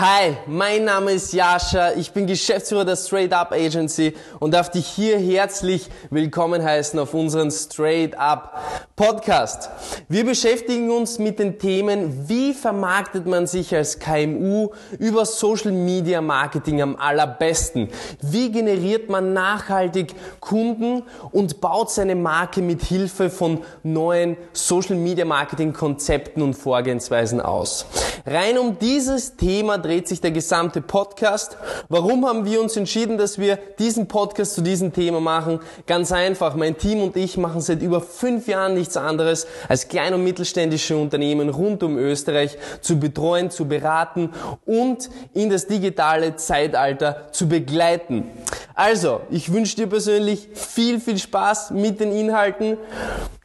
Hi, mein Name ist Jascha, ich bin Geschäftsführer der Straight Up Agency und darf dich hier herzlich willkommen heißen auf unseren Straight Up Podcast. Wir beschäftigen uns mit den Themen, wie vermarktet man sich als KMU über Social Media Marketing am allerbesten? Wie generiert man nachhaltig Kunden und baut seine Marke mit Hilfe von neuen Social Media Marketing Konzepten und Vorgehensweisen aus? Rein um dieses Thema dreht sich der gesamte Podcast. Warum haben wir uns entschieden, dass wir diesen Podcast zu diesem Thema machen? Ganz einfach, mein Team und ich machen seit über fünf Jahren nichts anderes, als kleine und mittelständische Unternehmen rund um Österreich zu betreuen, zu beraten und in das digitale Zeitalter zu begleiten. Also, ich wünsche dir persönlich viel, viel Spaß mit den Inhalten.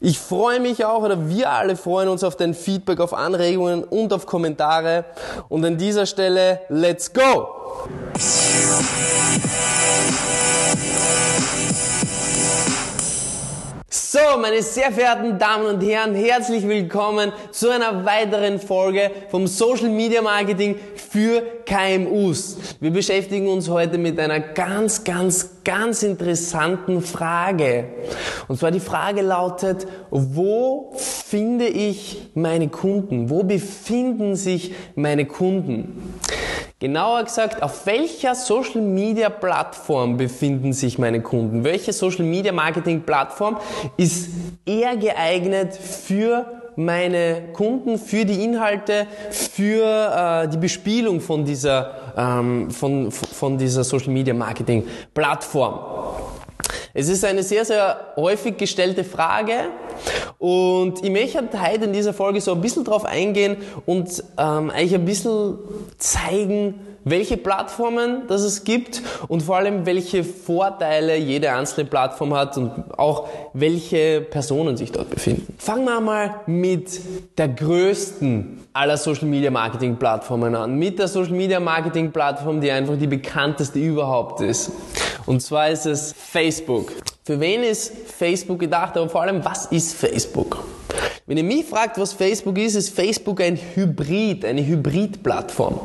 Ich freue mich auch, oder wir alle freuen uns auf dein Feedback, auf Anregungen und auf Kommentare. Und an dieser Stelle, let's go! So, meine sehr verehrten Damen und Herren, herzlich willkommen zu einer weiteren Folge vom Social Media Marketing für KMUs. Wir beschäftigen uns heute mit einer ganz, ganz, ganz interessanten Frage. Und zwar die Frage lautet, wo finde ich meine Kunden? Wo befinden sich meine Kunden? Genauer gesagt, auf welcher Social Media Plattform befinden sich meine Kunden? Welche Social Media Marketing Plattform ist eher geeignet für meine Kunden, für die Inhalte, für äh, die Bespielung von dieser, ähm, von, von dieser Social Media Marketing Plattform? Es ist eine sehr, sehr häufig gestellte Frage und ich möchte heute in dieser Folge so ein bisschen drauf eingehen und ähm, eigentlich ein bisschen zeigen, welche Plattformen das es gibt und vor allem welche Vorteile jede einzelne Plattform hat und auch welche Personen sich dort befinden. Fangen wir mal mit der größten aller Social Media Marketing Plattformen an. Mit der Social Media Marketing Plattform, die einfach die bekannteste überhaupt ist. Und zwar ist es Facebook. Für wen ist Facebook gedacht, aber vor allem, was ist Facebook? Wenn ihr mich fragt, was Facebook ist, ist Facebook ein Hybrid, eine Hybridplattform.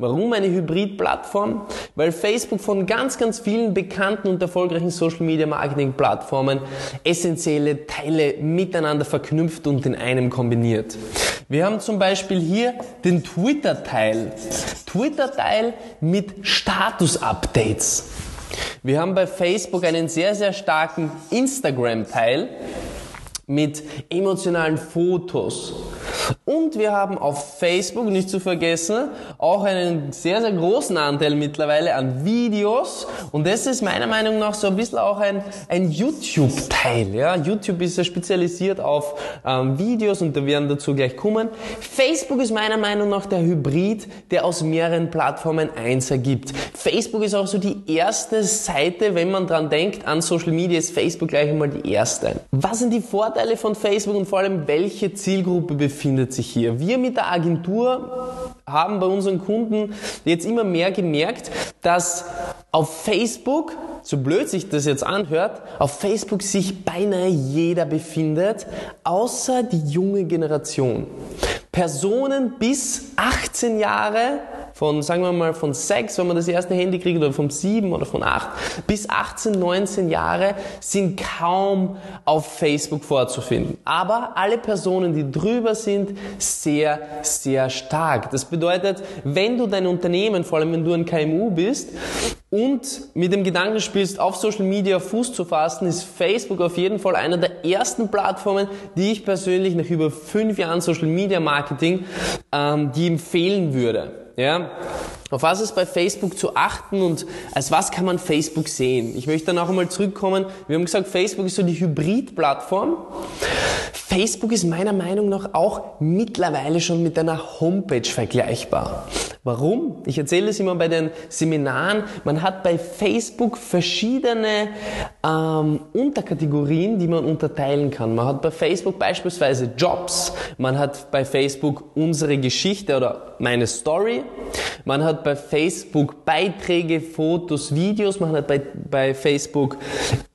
Warum eine Hybrid-Plattform? Weil Facebook von ganz, ganz vielen bekannten und erfolgreichen Social Media Marketing Plattformen essentielle Teile miteinander verknüpft und in einem kombiniert. Wir haben zum Beispiel hier den Twitter-Teil. Twitter-Teil mit Status-Updates. Wir haben bei Facebook einen sehr, sehr starken Instagram-Teil mit emotionalen Fotos. Und wir haben auf Facebook, nicht zu vergessen, auch einen sehr, sehr großen Anteil mittlerweile an Videos. Und das ist meiner Meinung nach so ein bisschen auch ein, ein YouTube-Teil. Ja? YouTube ist ja spezialisiert auf ähm, Videos und da werden dazu gleich kommen. Facebook ist meiner Meinung nach der Hybrid, der aus mehreren Plattformen eins ergibt. Facebook ist auch so die erste Seite, wenn man dran denkt, an Social Media ist Facebook gleich einmal die erste. Was sind die Vorteile von Facebook und vor allem welche Zielgruppe befindet sich hier? Wir mit der Agentur haben bei unseren Kunden jetzt immer mehr gemerkt, dass auf Facebook, so blöd sich das jetzt anhört, auf Facebook sich beinahe jeder befindet, außer die junge Generation. Personen bis 18 Jahre von, sagen wir mal, von 6, wenn man das erste Handy kriegt, oder von 7 oder von 8, bis 18, 19 Jahre sind kaum auf Facebook vorzufinden. Aber alle Personen, die drüber sind, sehr, sehr stark. Das bedeutet, wenn du dein Unternehmen, vor allem wenn du ein KMU bist, und mit dem Gedanken spielst, auf Social Media Fuß zu fassen, ist Facebook auf jeden Fall einer der ersten Plattformen, die ich persönlich nach über fünf Jahren Social Media Marketing, ähm, die empfehlen würde. Ja? Auf was ist bei Facebook zu achten und als was kann man Facebook sehen? Ich möchte dann auch einmal zurückkommen. Wir haben gesagt, Facebook ist so die Hybrid-Plattform. Facebook ist meiner Meinung nach auch mittlerweile schon mit einer Homepage vergleichbar. Warum? Ich erzähle es immer bei den Seminaren. Man hat bei Facebook verschiedene ähm, Unterkategorien, die man unterteilen kann. Man hat bei Facebook beispielsweise Jobs, man hat bei Facebook unsere Geschichte oder meine Story, man hat bei Facebook Beiträge, Fotos, Videos, man hat bei, bei Facebook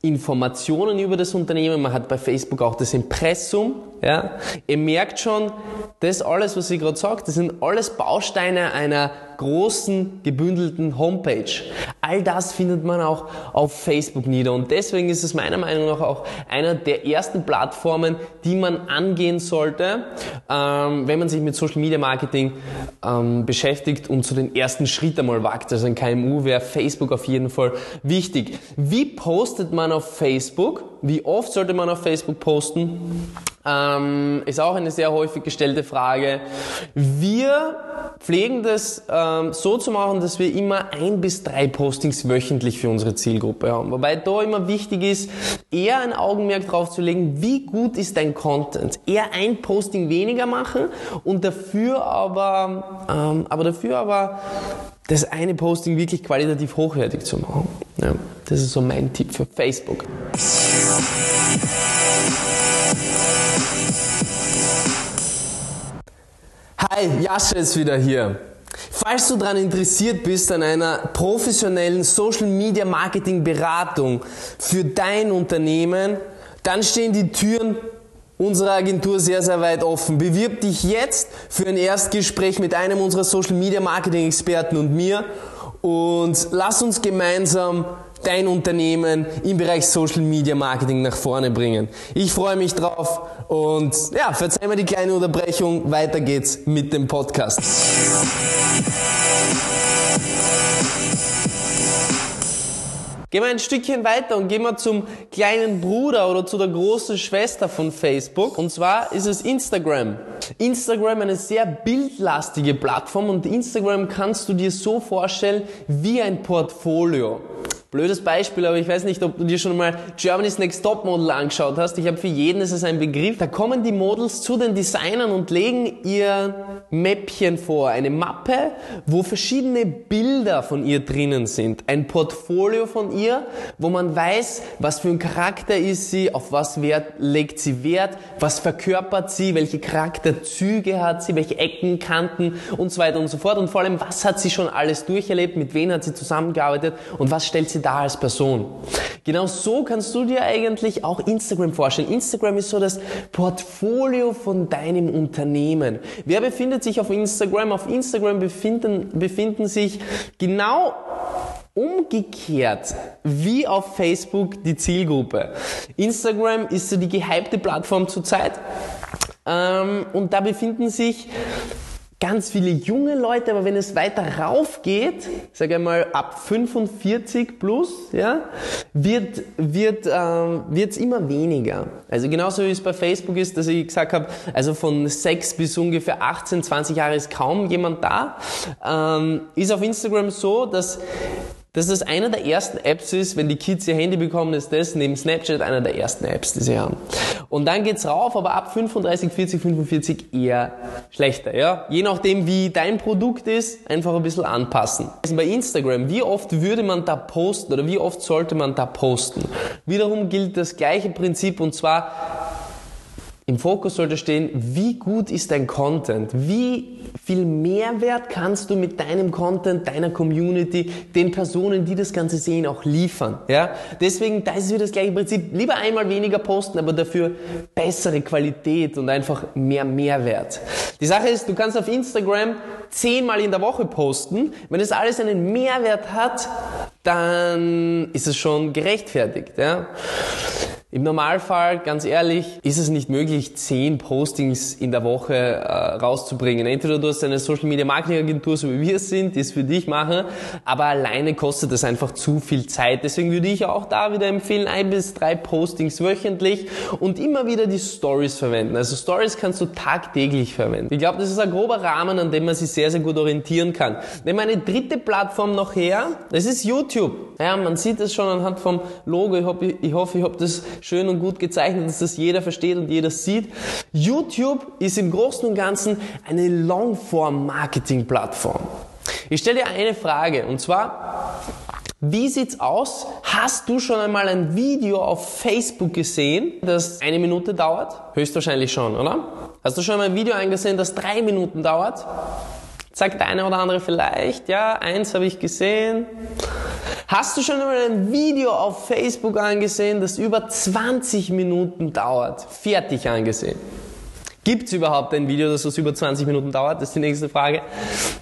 Informationen über das Unternehmen, man hat bei Facebook auch das Impressum. Ja? Ihr merkt schon, das alles, was ich gerade sage, das sind alles Bausteine einer großen gebündelten Homepage. All das findet man auch auf Facebook nieder und deswegen ist es meiner Meinung nach auch einer der ersten Plattformen, die man angehen sollte, ähm, wenn man sich mit Social Media Marketing ähm, beschäftigt und zu den ersten Schritt einmal wagt. Also ein KMU wäre Facebook auf jeden Fall wichtig. Wie postet man auf Facebook? Wie oft sollte man auf Facebook posten? Ähm, ist auch eine sehr häufig gestellte Frage. Wir pflegen das ähm, so zu machen, dass wir immer ein bis drei Postings wöchentlich für unsere Zielgruppe haben. Wobei da immer wichtig ist, eher ein Augenmerk drauf zu legen, wie gut ist dein Content. Eher ein Posting weniger machen und dafür aber, ähm, aber dafür aber das eine Posting wirklich qualitativ hochwertig zu machen. Ja, das ist so mein Tipp für Facebook. Hi, Jascha ist wieder hier. Falls du daran interessiert bist an einer professionellen Social Media Marketing Beratung für dein Unternehmen, dann stehen die Türen unserer Agentur sehr, sehr weit offen. Bewirb dich jetzt für ein Erstgespräch mit einem unserer Social Media Marketing Experten und mir und lass uns gemeinsam dein Unternehmen im Bereich Social Media Marketing nach vorne bringen. Ich freue mich drauf und ja, verzeih mir die kleine Unterbrechung. Weiter geht's mit dem Podcast. Gehen wir ein Stückchen weiter und gehen wir zum kleinen Bruder oder zu der großen Schwester von Facebook. Und zwar ist es Instagram. Instagram eine sehr bildlastige Plattform und Instagram kannst du dir so vorstellen wie ein Portfolio. Blödes Beispiel, aber ich weiß nicht, ob du dir schon mal Germany's Next Top Model angeschaut hast. Ich habe für jeden ist es ein Begriff. Da kommen die Models zu den Designern und legen ihr Mäppchen vor, eine Mappe, wo verschiedene Bilder von ihr drinnen sind. Ein Portfolio von ihr, wo man weiß, was für ein Charakter ist sie, auf was Wert, legt sie Wert, was verkörpert sie, welche Charakterzüge hat sie, welche Ecken, Kanten und so weiter und so fort. Und vor allem, was hat sie schon alles durcherlebt, mit wem hat sie zusammengearbeitet und was stellt sie da als Person. Genau so kannst du dir eigentlich auch Instagram vorstellen. Instagram ist so das Portfolio von deinem Unternehmen. Wer befindet sich auf Instagram? Auf Instagram befinden, befinden sich genau Umgekehrt wie auf Facebook die Zielgruppe. Instagram ist so die gehypte Plattform zurzeit. Ähm, und da befinden sich ganz viele junge Leute, aber wenn es weiter rauf geht, sage einmal ab 45 plus, ja, wird wird ähm, wird's immer weniger. Also genauso wie es bei Facebook ist, dass ich gesagt habe, also von 6 bis ungefähr 18, 20 Jahre ist kaum jemand da, ähm, ist auf Instagram so, dass dass das einer der ersten Apps ist, wenn die Kids ihr Handy bekommen, ist das neben Snapchat einer der ersten Apps, die sie haben. Und dann geht's rauf, aber ab 35, 40, 45 eher schlechter, ja. Je nachdem, wie dein Produkt ist, einfach ein bisschen anpassen. Also bei Instagram, wie oft würde man da posten oder wie oft sollte man da posten? Wiederum gilt das gleiche Prinzip und zwar im Fokus sollte stehen, wie gut ist dein Content? Wie viel Mehrwert kannst du mit deinem Content, deiner Community, den Personen, die das Ganze sehen, auch liefern? Ja? Deswegen, da ist wieder das gleiche Prinzip. Lieber einmal weniger posten, aber dafür bessere Qualität und einfach mehr Mehrwert. Die Sache ist, du kannst auf Instagram zehnmal in der Woche posten. Wenn es alles einen Mehrwert hat, dann ist es schon gerechtfertigt. Ja? Im Normalfall, ganz ehrlich, ist es nicht möglich, zehn Postings in der Woche äh, rauszubringen. Entweder du hast eine Social Media Marketing Agentur, so wie wir es sind, die es für dich machen, aber alleine kostet es einfach zu viel Zeit. Deswegen würde ich auch da wieder empfehlen, ein bis drei Postings wöchentlich und immer wieder die Stories verwenden. Also Stories kannst du tagtäglich verwenden. Ich glaube, das ist ein grober Rahmen, an dem man sich sehr, sehr gut orientieren kann. Nehmen wir eine dritte Plattform noch her, das ist YouTube. Ja, man sieht es schon anhand vom Logo. Ich hoffe, ich, hoffe, ich habe das schön und gut gezeichnet, dass das jeder versteht und jeder sieht. YouTube ist im Großen und Ganzen eine Longform-Marketing-Plattform. Ich stelle dir eine Frage und zwar, wie sieht's aus? Hast du schon einmal ein Video auf Facebook gesehen, das eine Minute dauert? Höchstwahrscheinlich schon, oder? Hast du schon einmal ein Video eingesehen, das drei Minuten dauert? Sagt der eine oder andere vielleicht, ja, eins habe ich gesehen. Hast du schon einmal ein Video auf Facebook angesehen, das über 20 Minuten dauert? Fertig angesehen. Gibt es überhaupt ein Video, das über 20 Minuten dauert? Das ist die nächste Frage.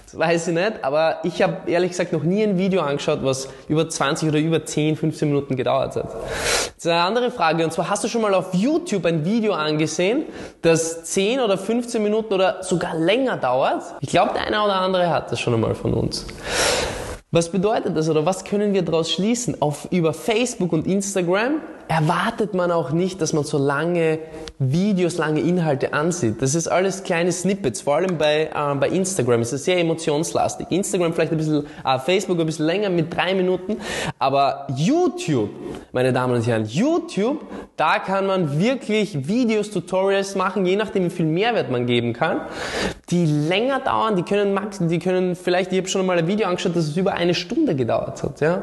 Das weiß ich nicht, aber ich habe ehrlich gesagt noch nie ein Video angeschaut, was über 20 oder über 10, 15 Minuten gedauert hat. Das ist eine andere Frage, und zwar hast du schon mal auf YouTube ein Video angesehen, das 10 oder 15 Minuten oder sogar länger dauert? Ich glaube, der eine oder andere hat das schon einmal von uns. Was bedeutet das oder was können wir daraus schließen? Auf, über Facebook und Instagram erwartet man auch nicht, dass man so lange Videos, lange Inhalte ansieht. Das ist alles kleine Snippets, vor allem bei, äh, bei Instagram. Es ist sehr emotionslastig. Instagram vielleicht ein bisschen, äh, Facebook ein bisschen länger mit drei Minuten, aber YouTube, meine Damen und Herren, YouTube, da kann man wirklich Videos, Tutorials machen, je nachdem wie viel Mehrwert man geben kann, die länger dauern, die können max, die können vielleicht, ich habe schon mal ein Video angeschaut, das es über eine Stunde gedauert hat, ja.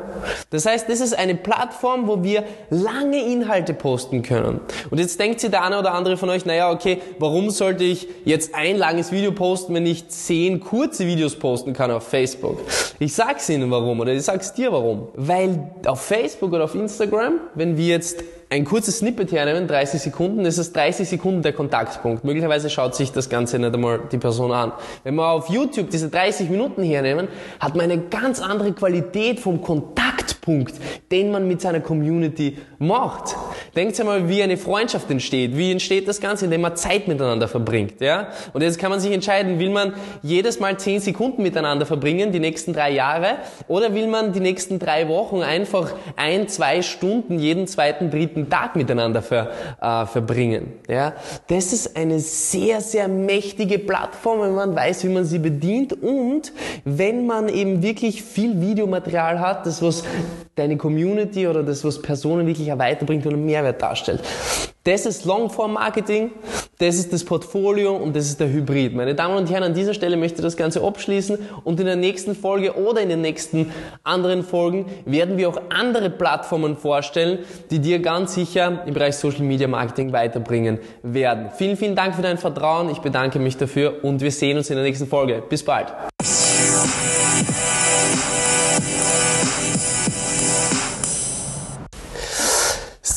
Das heißt, das ist eine Plattform, wo wir lange Inhalte posten können. Und jetzt denkt sich der eine oder andere von euch, naja, okay, warum sollte ich jetzt ein langes Video posten, wenn ich zehn kurze Videos posten kann auf Facebook? Ich sag's Ihnen warum oder ich sag's dir warum. Weil auf Facebook oder auf Instagram, wenn wir jetzt ein kurzes Snippet hernehmen, 30 Sekunden, das ist 30 Sekunden der Kontaktpunkt. Möglicherweise schaut sich das Ganze nicht einmal die Person an. Wenn wir auf YouTube diese 30 Minuten hernehmen, hat man eine ganz andere Qualität vom Kontaktpunkt, den man mit seiner Community macht. Denkt einmal, wie eine Freundschaft entsteht. Wie entsteht das Ganze, indem man Zeit miteinander verbringt, ja? Und jetzt kann man sich entscheiden, will man jedes Mal 10 Sekunden miteinander verbringen, die nächsten drei Jahre, oder will man die nächsten drei Wochen einfach ein, zwei Stunden jeden zweiten, dritten Tag miteinander ver, äh, verbringen. Ja, das ist eine sehr, sehr mächtige Plattform, wenn man weiß, wie man sie bedient und wenn man eben wirklich viel Videomaterial hat, das was deine Community oder das was Personen wirklich weiterbringt und einen Mehrwert darstellt. Das ist Longform-Marketing, das ist das Portfolio und das ist der Hybrid. Meine Damen und Herren, an dieser Stelle möchte ich das Ganze abschließen und in der nächsten Folge oder in den nächsten anderen Folgen werden wir auch andere Plattformen vorstellen, die dir ganz sicher im Bereich Social Media Marketing weiterbringen werden. Vielen, vielen Dank für dein Vertrauen. Ich bedanke mich dafür und wir sehen uns in der nächsten Folge. Bis bald.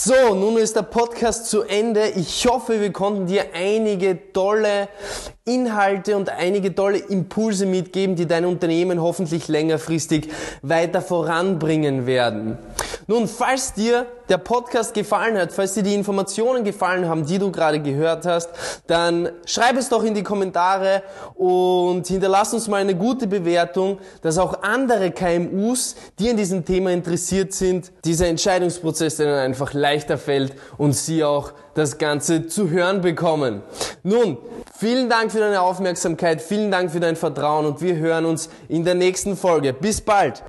So, nun ist der Podcast zu Ende. Ich hoffe, wir konnten dir einige tolle Inhalte und einige tolle Impulse mitgeben, die dein Unternehmen hoffentlich längerfristig weiter voranbringen werden. Nun, falls dir der Podcast gefallen hat, falls dir die Informationen gefallen haben, die du gerade gehört hast, dann schreib es doch in die Kommentare und hinterlass uns mal eine gute Bewertung, dass auch andere KMUs, die an diesem Thema interessiert sind, dieser Entscheidungsprozess dann einfach leichter fällt und sie auch das Ganze zu hören bekommen. Nun, vielen Dank für deine Aufmerksamkeit, vielen Dank für dein Vertrauen und wir hören uns in der nächsten Folge. Bis bald!